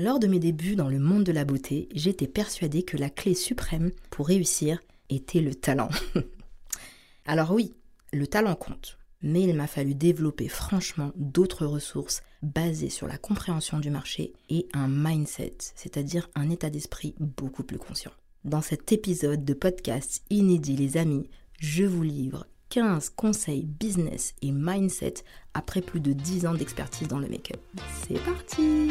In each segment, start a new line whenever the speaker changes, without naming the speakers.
Lors de mes débuts dans le monde de la beauté, j'étais persuadée que la clé suprême pour réussir était le talent. Alors oui, le talent compte, mais il m'a fallu développer franchement d'autres ressources basées sur la compréhension du marché et un mindset, c'est-à-dire un état d'esprit beaucoup plus conscient. Dans cet épisode de podcast inédit les amis, je vous livre 15 conseils business et mindset après plus de 10 ans d'expertise dans le make-up. C'est parti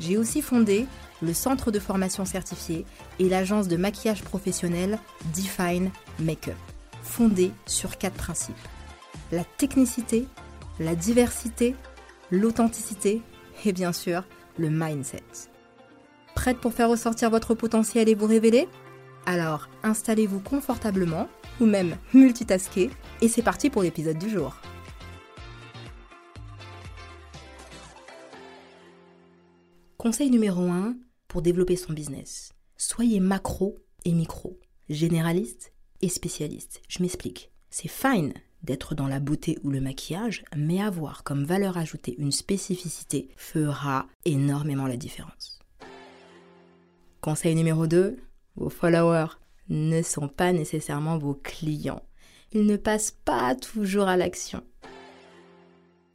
J'ai aussi fondé le centre de formation certifié et l'agence de maquillage professionnel Define Makeup, fondée sur quatre principes. La technicité, la diversité, l'authenticité et bien sûr le mindset. Prête pour faire ressortir votre potentiel et vous révéler? Alors installez-vous confortablement ou même multitasker et c'est parti pour l'épisode du jour. Conseil numéro 1 pour développer son business. Soyez macro et micro, généraliste et spécialiste. Je m'explique. C'est fine d'être dans la beauté ou le maquillage, mais avoir comme valeur ajoutée une spécificité fera énormément la différence. Conseil numéro 2, vos followers ne sont pas nécessairement vos clients. Ils ne passent pas toujours à l'action.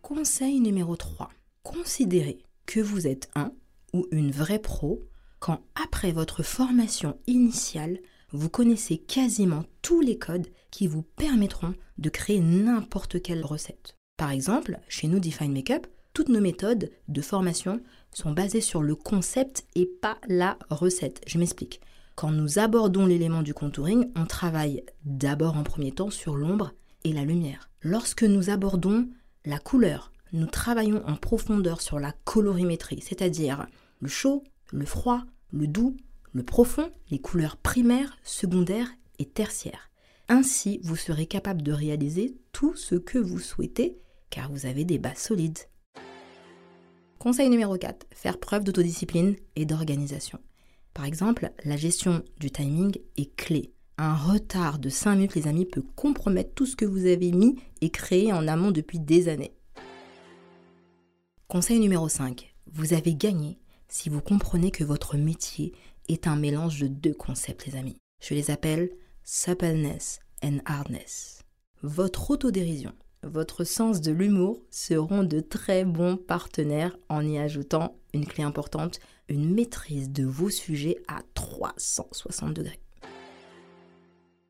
Conseil numéro 3, considérez que vous êtes un ou une vraie pro quand après votre formation initiale, vous connaissez quasiment tous les codes qui vous permettront de créer n'importe quelle recette. Par exemple, chez nous Define Makeup, toutes nos méthodes de formation sont basées sur le concept et pas la recette. Je m'explique. Quand nous abordons l'élément du contouring, on travaille d'abord en premier temps sur l'ombre et la lumière. Lorsque nous abordons la couleur, nous travaillons en profondeur sur la colorimétrie, c'est-à-dire le chaud, le froid, le doux, le profond, les couleurs primaires, secondaires et tertiaires. Ainsi, vous serez capable de réaliser tout ce que vous souhaitez car vous avez des bases solides. Conseil numéro 4. Faire preuve d'autodiscipline et d'organisation. Par exemple, la gestion du timing est clé. Un retard de 5 minutes, les amis, peut compromettre tout ce que vous avez mis et créé en amont depuis des années. Conseil numéro 5. Vous avez gagné si vous comprenez que votre métier est un mélange de deux concepts, les amis. Je les appelle suppleness and hardness. Votre autodérision, votre sens de l'humour seront de très bons partenaires en y ajoutant une clé importante, une maîtrise de vos sujets à 360 degrés.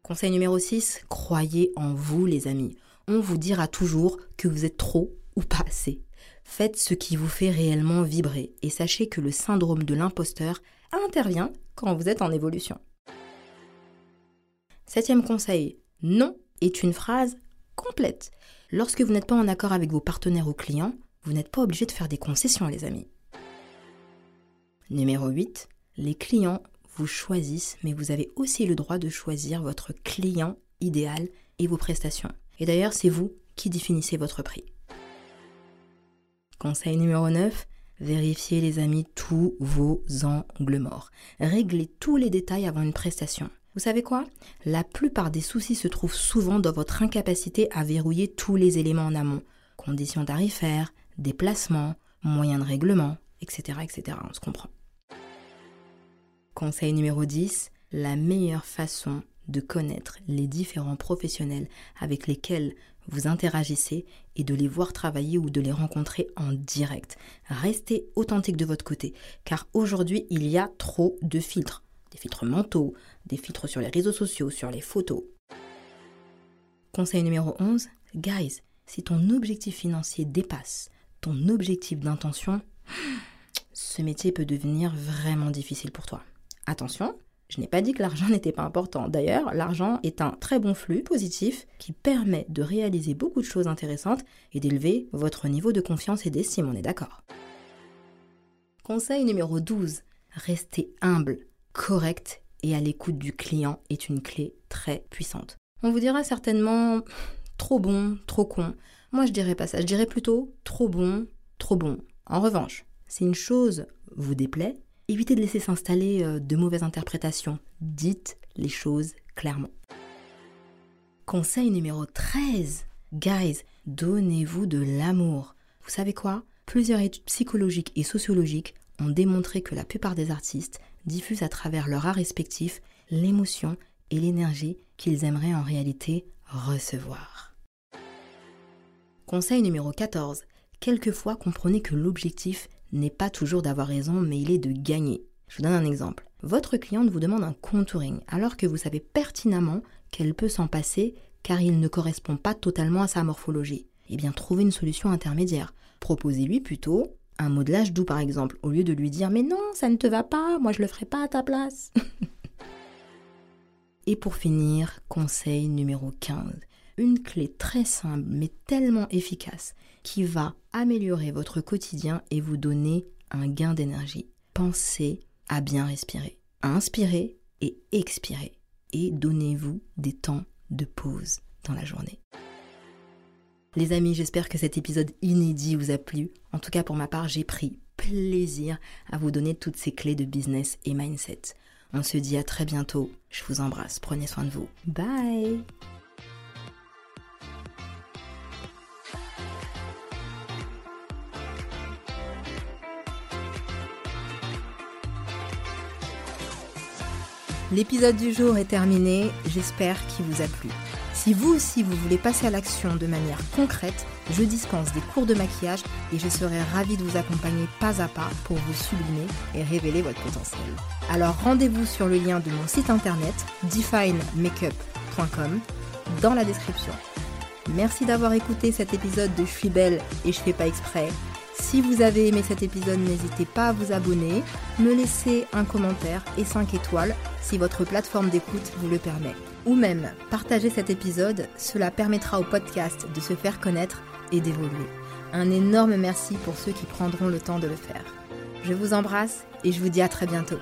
Conseil numéro 6, croyez en vous les amis. On vous dira toujours que vous êtes trop ou pas assez. Faites ce qui vous fait réellement vibrer et sachez que le syndrome de l'imposteur intervient quand vous êtes en évolution. Septième conseil, non est une phrase complète. Lorsque vous n'êtes pas en accord avec vos partenaires ou clients, vous n'êtes pas obligé de faire des concessions, les amis. Numéro 8, les clients vous choisissent, mais vous avez aussi le droit de choisir votre client idéal et vos prestations. Et d'ailleurs, c'est vous qui définissez votre prix. Conseil numéro 9, vérifiez les amis tous vos angles morts. Réglez tous les détails avant une prestation. Vous savez quoi? La plupart des soucis se trouvent souvent dans votre incapacité à verrouiller tous les éléments en amont. Conditions tarifaires, déplacements, moyens de règlement, etc. etc. On se comprend. Conseil numéro 10, la meilleure façon de connaître les différents professionnels avec lesquels vous interagissez et de les voir travailler ou de les rencontrer en direct. Restez authentique de votre côté, car aujourd'hui il y a trop de filtres. Des filtres mentaux, des filtres sur les réseaux sociaux, sur les photos. Conseil numéro 11, guys, si ton objectif financier dépasse ton objectif d'intention, ce métier peut devenir vraiment difficile pour toi. Attention, je n'ai pas dit que l'argent n'était pas important. D'ailleurs, l'argent est un très bon flux positif qui permet de réaliser beaucoup de choses intéressantes et d'élever votre niveau de confiance et d'estime, on est d'accord. Conseil numéro 12. Rester humble, correct et à l'écoute du client est une clé très puissante. On vous dira certainement trop bon, trop con. Moi, je dirais pas ça. Je dirais plutôt trop bon, trop bon. En revanche, si une chose vous déplaît, évitez de laisser s'installer euh, de mauvaises interprétations. Dites les choses clairement. Conseil numéro 13. Guys, donnez-vous de l'amour. Vous savez quoi? Plusieurs études psychologiques et sociologiques ont démontré que la plupart des artistes diffusent à travers leur art respectif l'émotion et l'énergie qu'ils aimeraient en réalité recevoir. Conseil numéro 14. Quelquefois, comprenez que l'objectif n'est pas toujours d'avoir raison, mais il est de gagner. Je vous donne un exemple. Votre cliente vous demande un contouring, alors que vous savez pertinemment qu'elle peut s'en passer car il ne correspond pas totalement à sa morphologie. Eh bien, trouvez une solution intermédiaire. Proposez-lui plutôt un modelage doux par exemple, au lieu de lui dire Mais non, ça ne te va pas, moi je le ferai pas à ta place. Et pour finir, conseil numéro 15. Une clé très simple mais tellement efficace qui va améliorer votre quotidien et vous donner un gain d'énergie. Pensez à bien respirer. Inspirez et expirez. Et donnez-vous des temps de pause dans la journée. Les amis, j'espère que cet épisode inédit vous a plu. En tout cas, pour ma part, j'ai pris plaisir à vous donner toutes ces clés de business et mindset. On se dit à très bientôt. Je vous embrasse. Prenez soin de vous. Bye L'épisode du jour est terminé, j'espère qu'il vous a plu. Si vous aussi vous voulez passer à l'action de manière concrète, je dispense des cours de maquillage et je serai ravie de vous accompagner pas à pas pour vous sublimer et révéler votre potentiel. Alors rendez-vous sur le lien de mon site internet definemakeup.com dans la description. Merci d'avoir écouté cet épisode de Je suis belle et je fais pas exprès. Si vous avez aimé cet épisode, n'hésitez pas à vous abonner, me laisser un commentaire et 5 étoiles si votre plateforme d'écoute vous le permet. Ou même partager cet épisode, cela permettra au podcast de se faire connaître et d'évoluer. Un énorme merci pour ceux qui prendront le temps de le faire. Je vous embrasse et je vous dis à très bientôt.